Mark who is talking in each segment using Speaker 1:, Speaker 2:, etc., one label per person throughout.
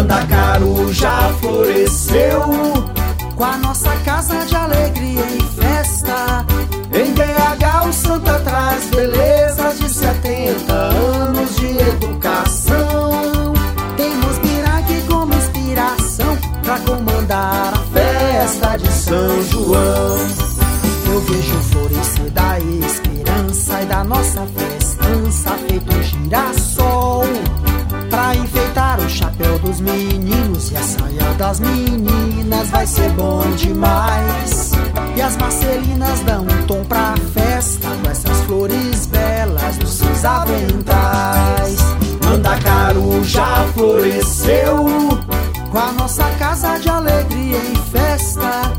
Speaker 1: Mandacaru já floresceu
Speaker 2: com a nossa casa de alegria e festa.
Speaker 1: Em BH o Santa traz belezas de 70 anos de educação.
Speaker 2: Temos Biraque como inspiração pra comandar a
Speaker 1: festa de São João.
Speaker 2: Eu vejo florescer da esperança e da nossa festança feito um girassol pra chapéu dos meninos e a saia das meninas vai ser bom demais. E as marcelinas dão um tom pra festa com essas flores belas dos seus aventais.
Speaker 1: Mandacaru já floresceu
Speaker 2: com a nossa casa de alegria e festa.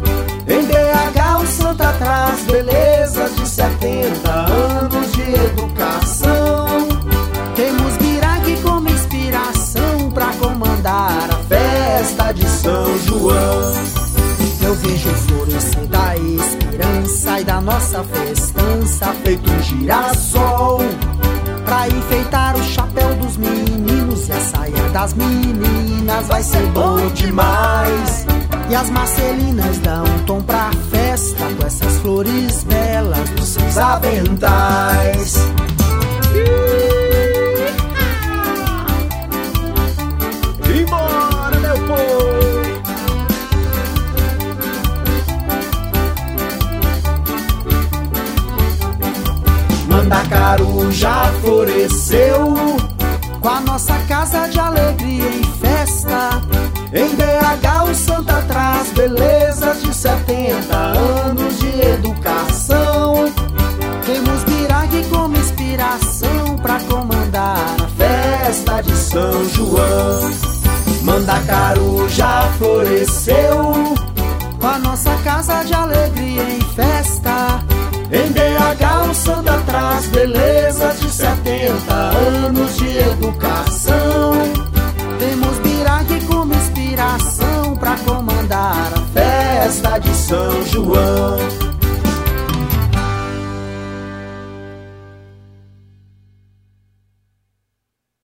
Speaker 1: Festa de São João.
Speaker 2: Eu vejo florescer da esperança e da nossa festança feito um girassol pra enfeitar o chapéu dos meninos e a saia das meninas vai ser bom demais. E as marcelinas dão um tom pra festa com essas flores belas dos seus aventais.
Speaker 1: Mandacaru já floresceu
Speaker 2: com a nossa casa de alegria e festa.
Speaker 1: Em BH o Santa traz belezas de 70 anos de educação.
Speaker 2: Temos Birague como inspiração pra comandar
Speaker 1: a festa de São João. Mandacaru já floresceu Traz belezas de 70 anos de educação.
Speaker 2: Temos Biraque como inspiração pra comandar a
Speaker 1: festa de São João.